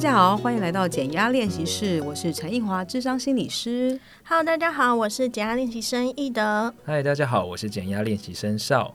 大家好，欢迎来到减压练习室，我是陈奕华，智商心理师。Hello，大家好，我是减压练习生易德。嗨，大家好，我是减压练习生邵。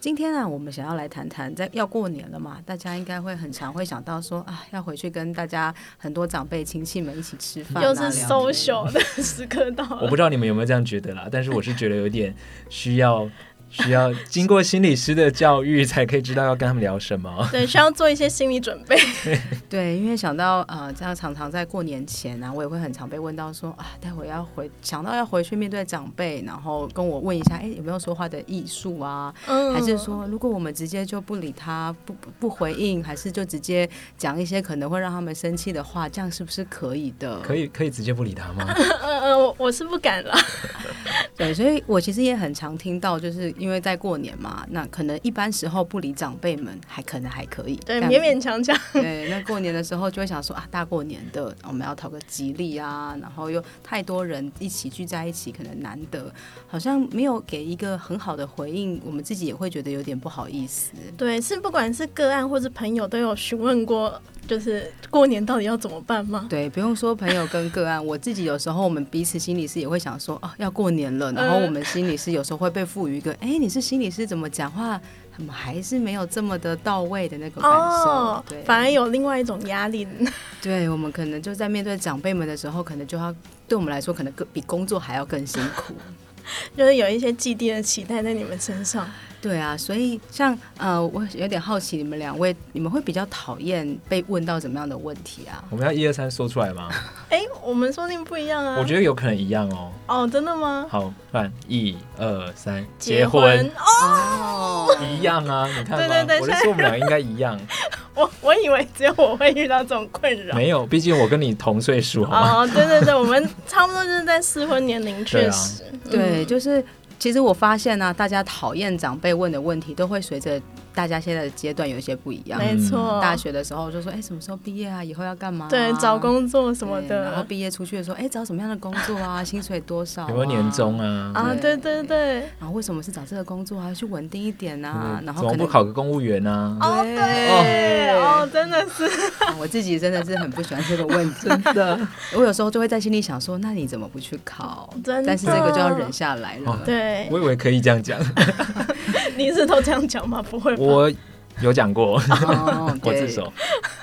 今天啊，我们想要来谈谈，在要过年了嘛，大家应该会很常会想到说啊，要回去跟大家很多长辈亲戚们一起吃饭，又是 social 的时刻到了。我不知道你们有没有这样觉得啦，但是我是觉得有点需要。需要经过心理师的教育，才可以知道要跟他们聊什么。对，需要做一些心理准备。对，因为想到呃，这样常常在过年前啊，我也会很常被问到说啊，待会要回，想到要回去面对长辈，然后跟我问一下，哎，有没有说话的艺术啊？嗯。还是说，如果我们直接就不理他，不不回应，还是就直接讲一些可能会让他们生气的话，这样是不是可以的？可以，可以直接不理他吗？嗯 嗯，我我是不敢了。对，所以我其实也很常听到，就是因为在过年嘛，那可能一般时候不理长辈们，还可能还可以，对，勉勉强强。对，那过年的时候就会想说啊，大过年的，我们要讨个吉利啊，然后又太多人一起聚在一起，可能难得，好像没有给一个很好的回应，我们自己也会觉得有点不好意思。对，是不管是个案或是朋友都有询问过。就是过年到底要怎么办吗？对，不用说朋友跟个案，我自己有时候我们彼此心里是也会想说，哦，要过年了，然后我们心里是有时候会被赋予一个，哎、嗯，你是心理师，怎么讲话，怎么还是没有这么的到位的那个感受，反而有另外一种压力。对，我们可能就在面对长辈们的时候，可能就要对我们来说，可能更比工作还要更辛苦，就是有一些既定的期待在你们身上。对啊，所以像呃，我有点好奇，你们两位，你们会比较讨厌被问到怎么样的问题啊？我们要一二三说出来吗？哎，我们说定不一样啊。我觉得有可能一样哦。哦，真的吗？好，看一二三，结婚哦，一样啊，你看，对对对，我就说我们俩应该一样。我我以为只有我会遇到这种困扰，没有，毕竟我跟你同岁数。哦，对对对，我们差不多就是在适婚年龄，确实，对，就是。其实我发现呢、大家讨厌长辈问的问题，都会随着。大家现在的阶段有一些不一样，没错。大学的时候就说，哎，什么时候毕业啊？以后要干嘛、啊？对，找工作什么的。然后毕业出去的时候，哎，找什么样的工作啊？薪水多少、啊？有没有年终啊？啊，对对对。然后为什么是找这个工作啊？去稳定一点啊？然后怎么不考个公务员呢、啊？哦，对，哦，真的是。我自己真的是很不喜欢这个问题，真的。我有时候就会在心里想说，那你怎么不去考？真的。但是这个就要忍下来了。哦、对。我以为可以这样讲。你是都这样讲吗？不会吧。我。有讲过，哦、我自首。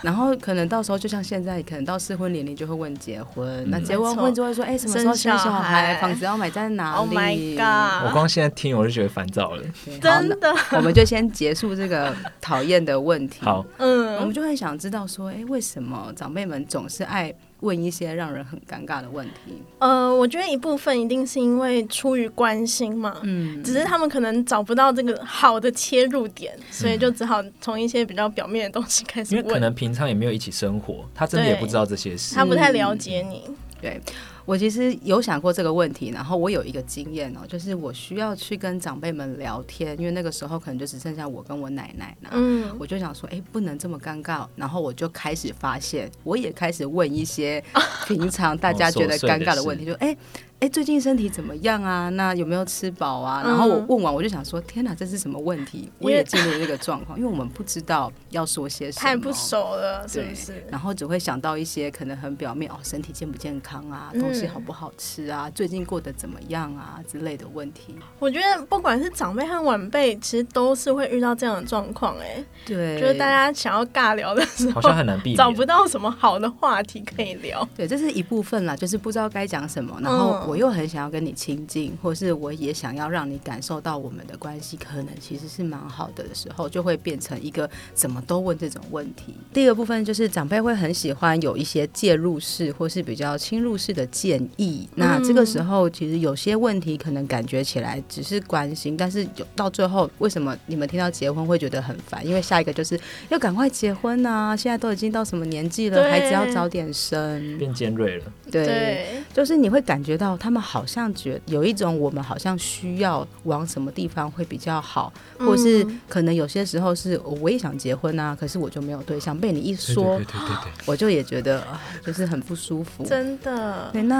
然后可能到时候就像现在，可能到适婚年龄就会问结婚，嗯、那结完婚就会说，哎，什么时候生小孩？房子要买在哪里？Oh my god！我光现在听我就觉得烦躁了。真的，我们就先结束这个讨厌的问题。好，嗯，我们就会想知道说，哎，为什么长辈们总是爱？问一些让人很尴尬的问题。呃，我觉得一部分一定是因为出于关心嘛，嗯，只是他们可能找不到这个好的切入点，嗯、所以就只好从一些比较表面的东西开始问。因为可能平常也没有一起生活，他真的也不知道这些事，他不太了解你，嗯、对。我其实有想过这个问题，然后我有一个经验哦，就是我需要去跟长辈们聊天，因为那个时候可能就只剩下我跟我奶奶了。嗯，我就想说，哎，不能这么尴尬，然后我就开始发现，我也开始问一些平常大家觉得尴尬的问题，就哎。哎，最近身体怎么样啊？那有没有吃饱啊？然后我问完，我就想说，天哪，这是什么问题？我也进入这个状况，因为我们不知道要说些什么，太不熟了，是不是？然后只会想到一些可能很表面哦，身体健不健康啊，东西好不好吃啊，最近过得怎么样啊之类的问题。我觉得不管是长辈和晚辈，其实都是会遇到这样的状况。哎，对，就是大家想要尬聊的时候，好像很难避免，找不到什么好的话题可以聊。对，这是一部分啦，就是不知道该讲什么，然后。我又很想要跟你亲近，或是我也想要让你感受到我们的关系可能其实是蛮好的的时候，就会变成一个怎么都问这种问题。第二个部分就是长辈会很喜欢有一些介入式或是比较侵入式的建议。那这个时候其实有些问题可能感觉起来只是关心，但是有到最后为什么你们听到结婚会觉得很烦？因为下一个就是要赶快结婚啊！现在都已经到什么年纪了，孩子要早点生，变尖锐了。对，对就是你会感觉到。他们好像觉有一种，我们好像需要往什么地方会比较好，嗯、或是可能有些时候是我也想结婚啊，可是我就没有对象。被你一说，对对对对对，我就也觉得就是很不舒服。真的。对，那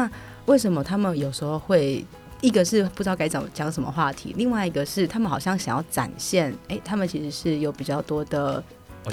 为什么他们有时候会一个是不知道该讲讲什么话题，另外一个是他们好像想要展现，哎，他们其实是有比较多的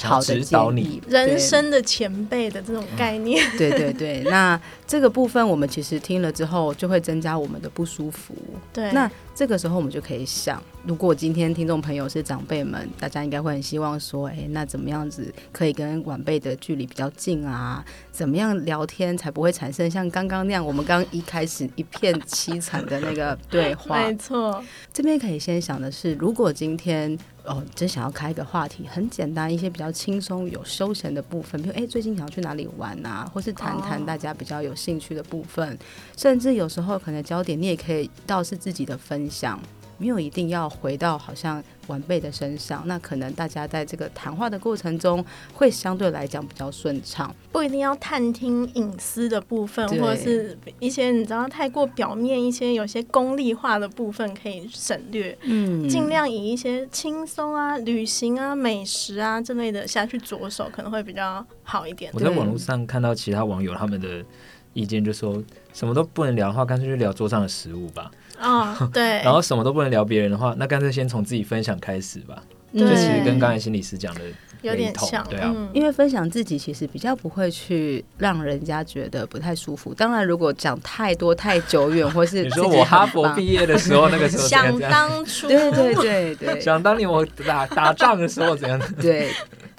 好的建议，人生的前辈的这种概念。对对对，那这个部分我们其实听了之后，就会增加我们的不舒服。对，那这个时候我们就可以想，如果今天听众朋友是长辈们，大家应该会很希望说，哎，那怎么样子可以跟晚辈的距离比较近啊？怎么样聊天才不会产生像刚刚那样，我们刚一开始一片凄惨的那个 对话？没错，这边可以先想的是，如果今天。哦，真想要开一个话题，很简单，一些比较轻松、有休闲的部分，比如哎，最近想要去哪里玩啊，或是谈谈大家比较有兴趣的部分，哦、甚至有时候可能焦点你也可以倒是自己的分享。没有一定要回到好像晚辈的身上，那可能大家在这个谈话的过程中会相对来讲比较顺畅，不一定要探听隐私的部分，或者是一些你知道太过表面、一些有些功利化的部分可以省略，嗯，尽量以一些轻松啊、旅行啊、美食啊之类的下去着手，可能会比较好一点。我在网络上看到其他网友他们的意见，就说什么都不能聊的话，干脆就聊桌上的食物吧。啊、哦，对，然后什么都不能聊别人的话，那干脆先从自己分享开始吧。就其实跟刚才心理师讲的有点像，对啊、嗯，因为分享自己其实比较不会去让人家觉得不太舒服。当然，如果讲太多太久远，或是 你说我哈佛毕业的时候那个时候，想当初，对对对对，想当年我打打仗的时候怎样？对。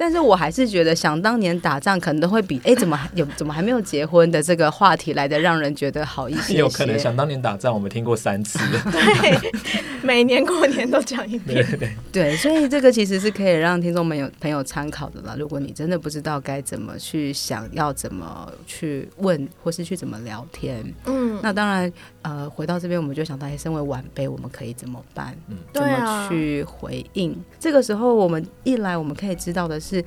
但是我还是觉得，想当年打仗可能都会比哎，怎么有怎么还没有结婚的这个话题来的让人觉得好一些，些。有可能想当年打仗，我们听过三次。对，每年过年都讲一遍。对，对，对，所以这个其实是可以让听众朋友朋友参考的啦。如果你真的不知道该怎么去想要怎么去问，或是去怎么聊天，嗯，那当然，呃，回到这边我们就想到，哎，身为晚辈，我们可以怎么办？嗯，怎么去回应？啊、这个时候，我们一来我们可以知道的是。是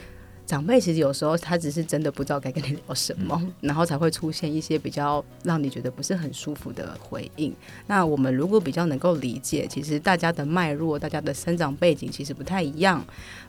长辈，其实有时候他只是真的不知道该跟你聊什么，然后才会出现一些比较让你觉得不是很舒服的回应。那我们如果比较能够理解，其实大家的脉络、大家的生长背景其实不太一样，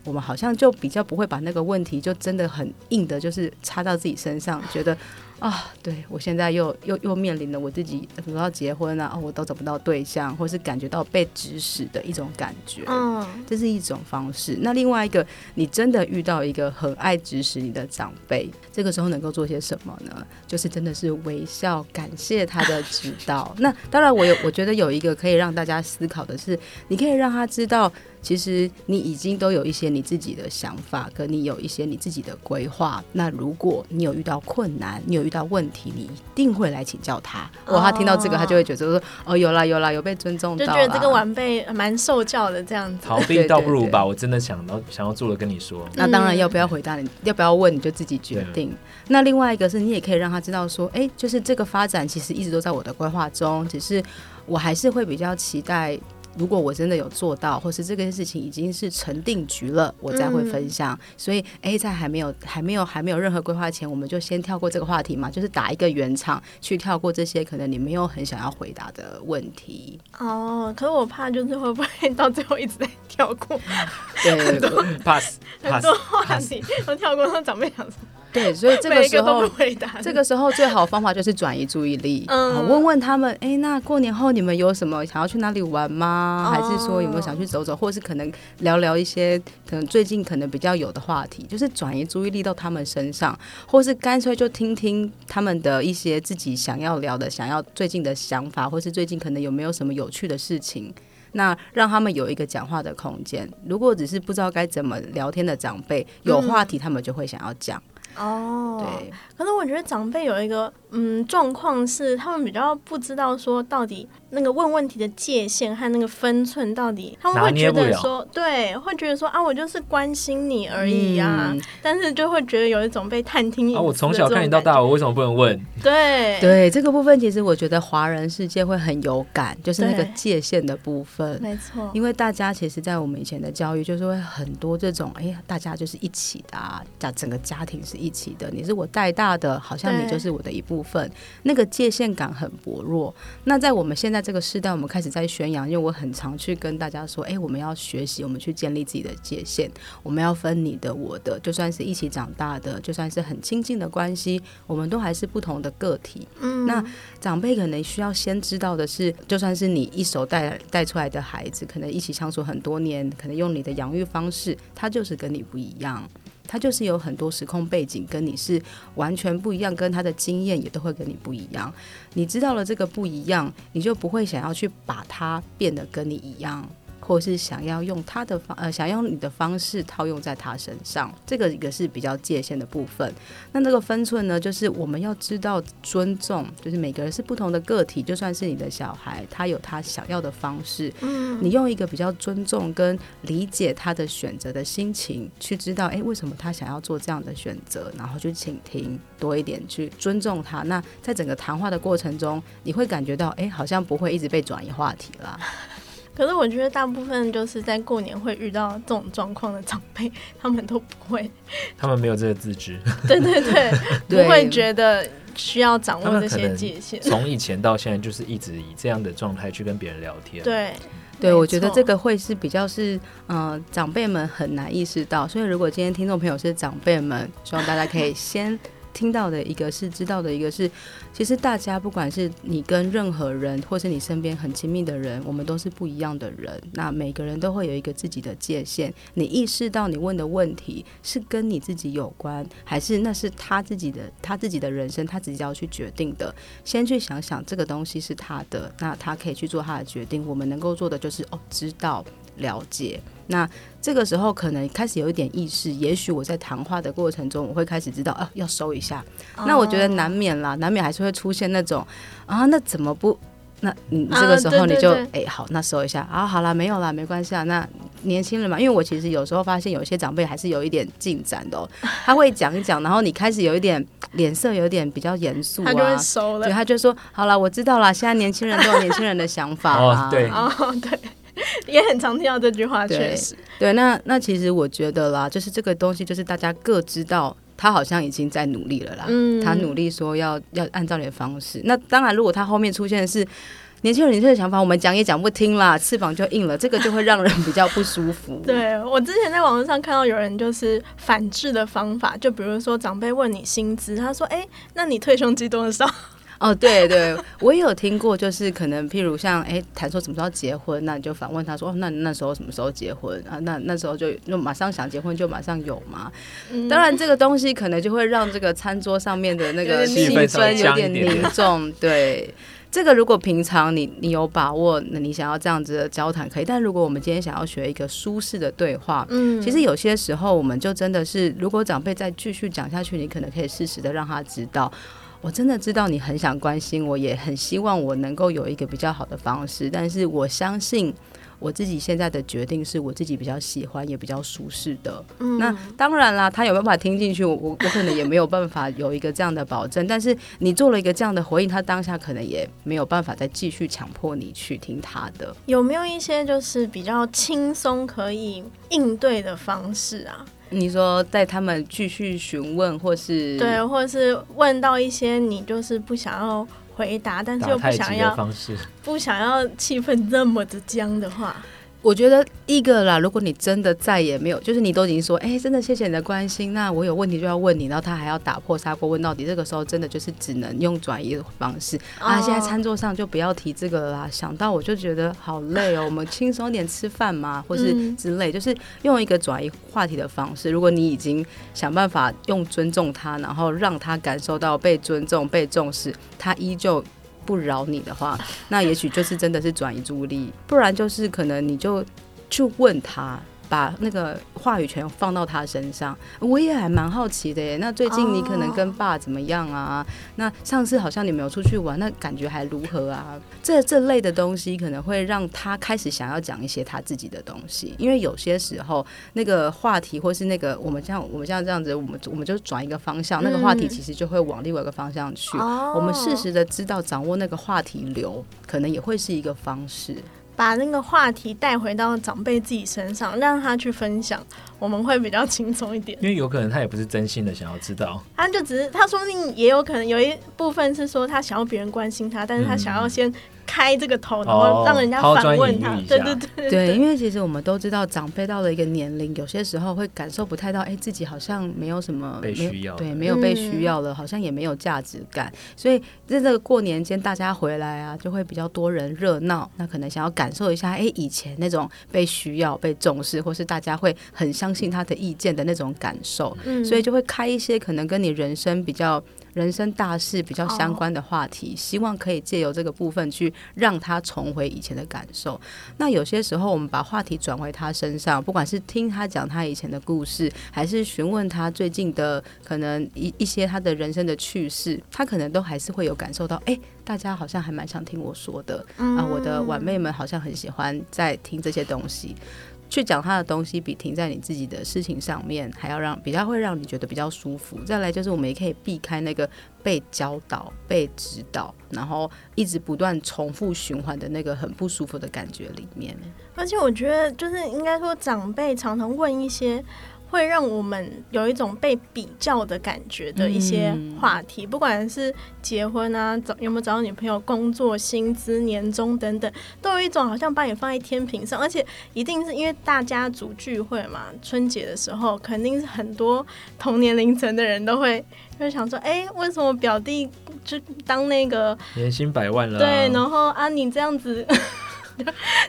我们好像就比较不会把那个问题就真的很硬的，就是插到自己身上，觉得。啊，对，我现在又又又面临了我自己，比如要结婚啊，哦，我都找不到对象，或是感觉到被指使的一种感觉，嗯，这是一种方式。那另外一个，你真的遇到一个很爱指使你的长辈，这个时候能够做些什么呢？就是真的是微笑感谢他的指导。那当然，我有我觉得有一个可以让大家思考的是，你可以让他知道。其实你已经都有一些你自己的想法，跟你有一些你自己的规划。那如果你有遇到困难，你有遇到问题，你一定会来请教他。哦，他听到这个，他就会觉得说：“哦，有啦有啦，有被尊重到。”就觉得这个晚辈蛮受教的这样子。逃避倒不如把我真的想到想要做的跟你说。那当然，要不要回答你，要不要问，你就自己决定。那另外一个是你也可以让他知道说：“哎，就是这个发展其实一直都在我的规划中，只是我还是会比较期待。”如果我真的有做到，或是这件事情已经是成定局了，我再会分享。嗯、所以，哎，在还没有、还没有、还没有任何规划前，我们就先跳过这个话题嘛，就是打一个圆场，去跳过这些可能你没有很想要回答的问题。哦，可是我怕就是会不会到最后一直在跳过？对，对，对，pass，很多话题都跳过，长辈想说。对，所以这个时候，这个时候最好的方法就是转移注意力，嗯，问问他们，哎，那过年后你们有什么想要去哪里玩吗？还是说有没有想去走走，或是可能聊聊一些可能最近可能比较有的话题，就是转移注意力到他们身上，或是干脆就听听他们的一些自己想要聊的、想要最近的想法，或是最近可能有没有什么有趣的事情，那让他们有一个讲话的空间。如果只是不知道该怎么聊天的长辈，有话题他们就会想要讲。哦，对。可是我觉得长辈有一个嗯状况是，他们比较不知道说到底那个问问题的界限和那个分寸到底，他们会觉得说，对，会觉得说啊，我就是关心你而已啊，嗯、但是就会觉得有一种被探听。啊，我从小看你到大，我为什么不能问？对对，这个部分其实我觉得华人世界会很有感，就是那个界限的部分，没错。因为大家其实，在我们以前的教育，就是会很多这种，哎呀，大家就是一起的啊，家整个家庭是一起的，你是我带大。大的好像你就是我的一部分，那个界限感很薄弱。那在我们现在这个时代，我们开始在宣扬，因为我很常去跟大家说，哎，我们要学习，我们去建立自己的界限，我们要分你的我的，就算是一起长大的，就算是很亲近的关系，我们都还是不同的个体。嗯，那长辈可能需要先知道的是，就算是你一手带带出来的孩子，可能一起相处很多年，可能用你的养育方式，他就是跟你不一样。他就是有很多时空背景跟你是完全不一样，跟他的经验也都会跟你不一样。你知道了这个不一样，你就不会想要去把它变得跟你一样。或是想要用他的方呃，想用你的方式套用在他身上，这个一个是比较界限的部分。那那个分寸呢，就是我们要知道尊重，就是每个人是不同的个体，就算是你的小孩，他有他想要的方式。嗯，你用一个比较尊重跟理解他的选择的心情，去知道，哎，为什么他想要做这样的选择，然后去倾听多一点，去尊重他。那在整个谈话的过程中，你会感觉到，哎，好像不会一直被转移话题了。可是我觉得大部分就是在过年会遇到这种状况的长辈，他们都不会，他们没有这个自知，对对 对，不会觉得需要掌握这些界限。从以前到现在，就是一直以这样的状态去跟别人聊天。对，对，我觉得这个会是比较是，嗯、呃，长辈们很难意识到。所以如果今天听众朋友是长辈们，希望大家可以先。听到的一个是知道的一个是，其实大家不管是你跟任何人，或是你身边很亲密的人，我们都是不一样的人。那每个人都会有一个自己的界限。你意识到你问的问题是跟你自己有关，还是那是他自己的他自己的人生，他自己要去决定的？先去想想这个东西是他的，那他可以去做他的决定。我们能够做的就是哦，知道。了解，那这个时候可能开始有一点意识，也许我在谈话的过程中，我会开始知道啊，要收一下。Oh. 那我觉得难免啦，难免还是会出现那种啊，那怎么不？那你这个时候你就哎、uh, 欸，好，那收一下啊，好啦，没有啦，没关系啊。那年轻人嘛，因为我其实有时候发现有些长辈还是有一点进展的、喔，他会讲一讲，然后你开始有一点脸色有点比较严肃啊，他就会收了，对，他就说好了，我知道了，现在年轻人都有年轻人的想法啊，oh, 对，哦，oh, 对。也很常听到这句话，确实。对，那那其实我觉得啦，就是这个东西，就是大家各知道，他好像已经在努力了啦。嗯，他努力说要要按照你的方式。那当然，如果他后面出现的是年轻人年轻的想法，我们讲也讲不听啦，翅膀就硬了，这个就会让人比较不舒服。对，我之前在网络上看到有人就是反制的方法，就比如说长辈问你薪资，他说：“哎、欸，那你退休金多少？”哦，对对，我也有听过，就是可能譬如像哎，谈说什么时候结婚，那你就反问他说，哦，那那时候什么时候结婚啊？那那时候就就马上想结婚就马上有嘛？嗯、当然，这个东西可能就会让这个餐桌上面的那个气氛有点凝重。对，这个如果平常你你有把握，那你想要这样子的交谈可以。但如果我们今天想要学一个舒适的对话，嗯，其实有些时候我们就真的是，如果长辈再继续讲下去，你可能可以适时的让他知道。我真的知道你很想关心我，也很希望我能够有一个比较好的方式。但是我相信我自己现在的决定是我自己比较喜欢也比较舒适的。嗯，那当然啦，他有办法听进去，我我可能也没有办法有一个这样的保证。但是你做了一个这样的回应，他当下可能也没有办法再继续强迫你去听他的。有没有一些就是比较轻松可以应对的方式啊？你说带他们继续询问，或是对，或者是问到一些你就是不想要回答，但是又不想要不想要气氛这么的僵的话。我觉得一个啦，如果你真的再也没有，就是你都已经说，哎、欸，真的谢谢你的关心，那我有问题就要问你，然后他还要打破砂锅问到底，这个时候真的就是只能用转移的方式、哦、啊。现在餐桌上就不要提这个了啦，想到我就觉得好累哦，我们轻松点吃饭嘛，或是之类，就是用一个转移话题的方式。如果你已经想办法用尊重他，然后让他感受到被尊重、被重视，他依旧。不饶你的话，那也许就是真的是转移注意力，不然就是可能你就去问他。把那个话语权放到他身上，我也还蛮好奇的耶。那最近你可能跟爸怎么样啊？Oh. 那上次好像你没有出去玩，那感觉还如何啊？这这类的东西可能会让他开始想要讲一些他自己的东西，因为有些时候那个话题或是那个我们像我们像这样子，我们我们就转一个方向，那个话题其实就会往另外一个方向去。Oh. 我们适时的知道掌握那个话题流，可能也会是一个方式。把那个话题带回到长辈自己身上，让他去分享，我们会比较轻松一点。因为有可能他也不是真心的想要知道，他就只是他说不定也有可能有一部分是说他想要别人关心他，但是他想要先。开这个头，然后让人家反问他。对对对对，因为其实我们都知道，长辈到了一个年龄，有些时候会感受不太到，哎，自己好像没有什么被需要，对，没有被需要了，好像也没有价值感。所以在这个过年间，大家回来啊，就会比较多人热闹。那可能想要感受一下，哎，以前那种被需要、被重视，或是大家会很相相信他的意见的那种感受，嗯，所以就会开一些可能跟你人生比较。人生大事比较相关的话题，oh. 希望可以借由这个部分去让他重回以前的感受。那有些时候，我们把话题转回他身上，不管是听他讲他以前的故事，还是询问他最近的可能一一些他的人生的趣事，他可能都还是会有感受到，哎、欸，大家好像还蛮想听我说的、mm. 啊，我的晚辈们好像很喜欢在听这些东西。去讲他的东西，比停在你自己的事情上面还要让比较会让你觉得比较舒服。再来就是，我们也可以避开那个被教导、被指导，然后一直不断重复循环的那个很不舒服的感觉里面。而且我觉得，就是应该说，长辈常常问一些。会让我们有一种被比较的感觉的一些话题，嗯、不管是结婚啊，找有没有找到女朋友、工作、薪资、年终等等，都有一种好像把你放在天平上，而且一定是因为大家族聚会嘛，春节的时候肯定是很多同年龄层的人都会会想说，哎，为什么表弟就当那个年薪百万了？对，然后啊，你这样子。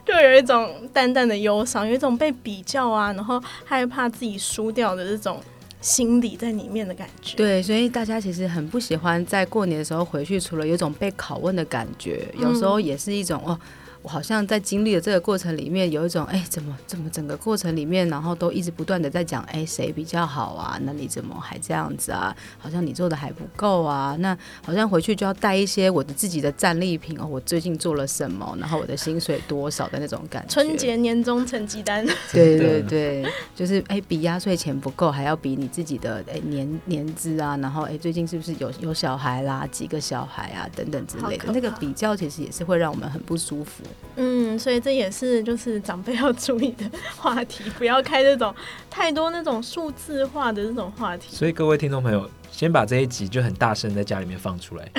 就有一种淡淡的忧伤，有一种被比较啊，然后害怕自己输掉的这种心理在里面的感觉。对，所以大家其实很不喜欢在过年的时候回去，除了有种被拷问的感觉，有时候也是一种哦。我好像在经历了这个过程里面，有一种哎，怎么怎么整个过程里面，然后都一直不断的在讲，哎，谁比较好啊？那你怎么还这样子啊？好像你做的还不够啊？那好像回去就要带一些我的自己的战利品哦，我最近做了什么？然后我的薪水多少的那种感觉。春节年终成绩单。对对对，就是哎，比压岁钱不够，还要比你自己的哎年年资啊，然后哎，最近是不是有有小孩啦？几个小孩啊？等等之类的，那个比较其实也是会让我们很不舒服。嗯，所以这也是就是长辈要注意的话题，不要开这种太多那种数字化的这种话题。所以各位听众朋友，先把这一集就很大声在家里面放出来，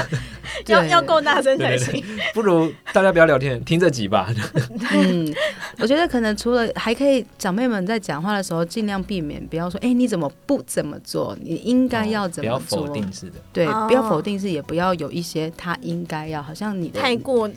要要够大声才行。不如大家不要聊天，听这集吧。嗯，我觉得可能除了还可以，长辈们在讲话的时候尽量避免不要说，哎、欸，你怎么不怎么做？你应该要怎么做？哦、不要否定式的，对，不要否定式，也不要有一些他应该要，好像你的太过。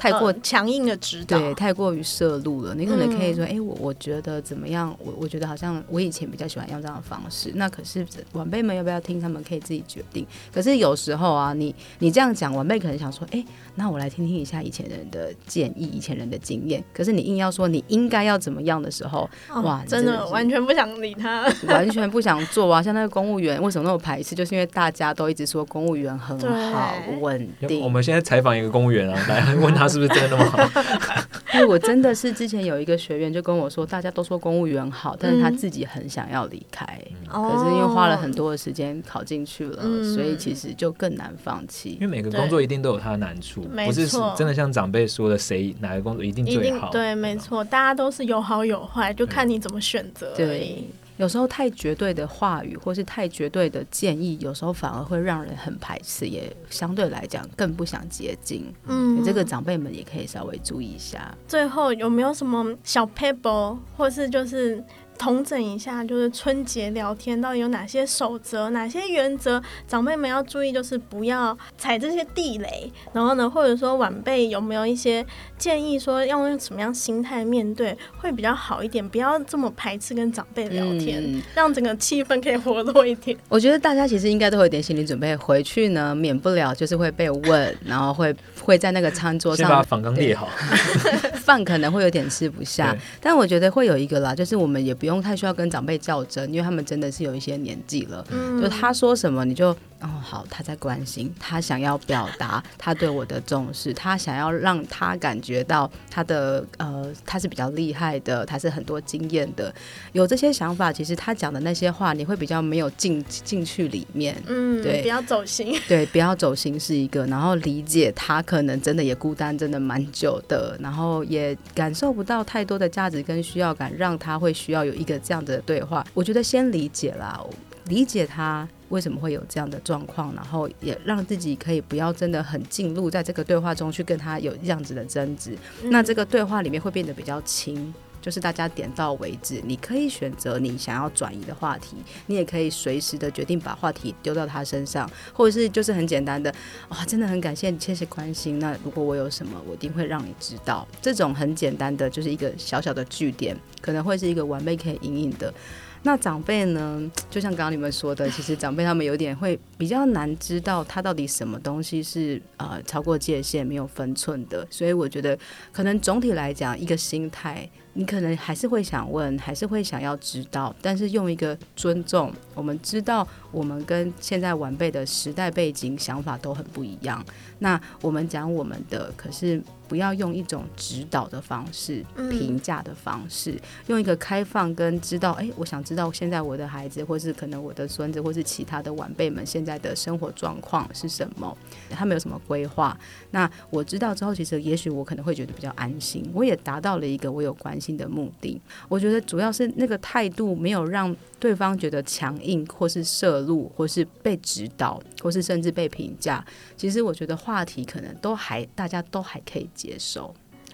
太过强硬的指导，对，太过于摄入了。你可能可以说，哎、嗯欸，我我觉得怎么样？我我觉得好像我以前比较喜欢用这样的方式。那可是晚辈们要不要听？他们可以自己决定。可是有时候啊，你你这样讲，晚辈可能想说，哎、欸，那我来听听一下以前人的建议，以前人的经验。可是你硬要说你应该要怎么样的时候，哦、哇，真的完全不想理他，完全不想做啊。像那个公务员，为什么那么排斥？就是因为大家都一直说公务员很好稳定。我们现在采访一个公务员啊，来问他是不是真的那么好。因为我真的是之前有一个学员就跟我说，大家都说公务员好，但是他自己很想要离开，嗯、可是因为花了很多的时间考进去了，嗯、所以其实就更难放弃。因为每个工作一定都有它的难处，不是真的像长辈说的，谁哪个工作一定最好。对，没错，大家都是有好有坏，就看你怎么选择。对。有时候太绝对的话语，或是太绝对的建议，有时候反而会让人很排斥，也相对来讲更不想接近。嗯，这个长辈们也可以稍微注意一下。最后有没有什么小 pable，或是就是？统整一下，就是春节聊天到底有哪些守则、哪些原则，长辈们要注意，就是不要踩这些地雷。然后呢，或者说晚辈有没有一些建议，说要用什么样心态面对会比较好一点？不要这么排斥跟长辈聊天，嗯、让整个气氛可以活络一点。我觉得大家其实应该都会有点心理准备，回去呢，免不了就是会被问，然后会会在那个餐桌上把访纲列好，饭可能会有点吃不下。但我觉得会有一个啦，就是我们也不用。太需要跟长辈较真，因为他们真的是有一些年纪了。嗯，就他说什么你就哦好，他在关心，他想要表达 他对我的重视，他想要让他感觉到他的呃他是比较厉害的，他是很多经验的，有这些想法。其实他讲的那些话，你会比较没有进进去里面。嗯，对，不要走心。对，不要走心是一个，然后理解他可能真的也孤单，真的蛮久的，然后也感受不到太多的价值跟需要感，让他会需要有。一个这样的对话，我觉得先理解啦，理解他为什么会有这样的状况，然后也让自己可以不要真的很进入在这个对话中去跟他有这样子的争执，嗯、那这个对话里面会变得比较轻。就是大家点到为止。你可以选择你想要转移的话题，你也可以随时的决定把话题丢到他身上，或者是就是很简单的，哇，真的很感谢你，谢谢关心。那如果我有什么，我一定会让你知道。这种很简单的，就是一个小小的句点，可能会是一个晚辈可以隐隐的。那长辈呢？就像刚刚你们说的，其实长辈他们有点会比较难知道他到底什么东西是呃超过界限、没有分寸的。所以我觉得，可能总体来讲，一个心态，你可能还是会想问，还是会想要知道，但是用一个尊重。我们知道，我们跟现在晚辈的时代背景、想法都很不一样。那我们讲我们的，可是。不要用一种指导的方式、评价的方式，嗯、用一个开放跟知道，哎，我想知道现在我的孩子，或是可能我的孙子，或是其他的晚辈们现在的生活状况是什么，他们有什么规划？那我知道之后，其实也许我可能会觉得比较安心，我也达到了一个我有关心的目的。我觉得主要是那个态度没有让对方觉得强硬，或是涉入，或是被指导，或是甚至被评价。其实我觉得话题可能都还，大家都还可以接受。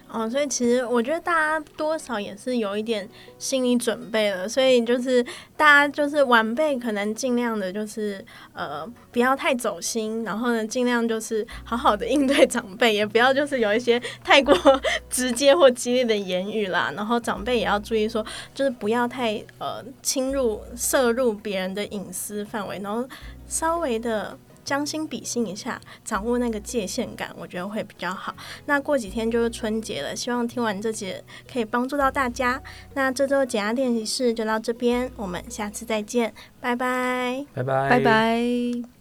哦，所以其实我觉得大家多少也是有一点心理准备了，所以就是大家就是晚辈可能尽量的就是呃不要太走心，然后呢尽量就是好好的应对长辈，也不要就是有一些太过 直接或激烈的言语啦，然后长辈也要注意说，就是不要太呃侵入摄入别人的隐私范围，然后稍微的。将心比心一下，掌握那个界限感，我觉得会比较好。那过几天就是春节了，希望听完这节可以帮助到大家。那这周减压练习室就到这边，我们下次再见，拜拜，拜拜，拜拜。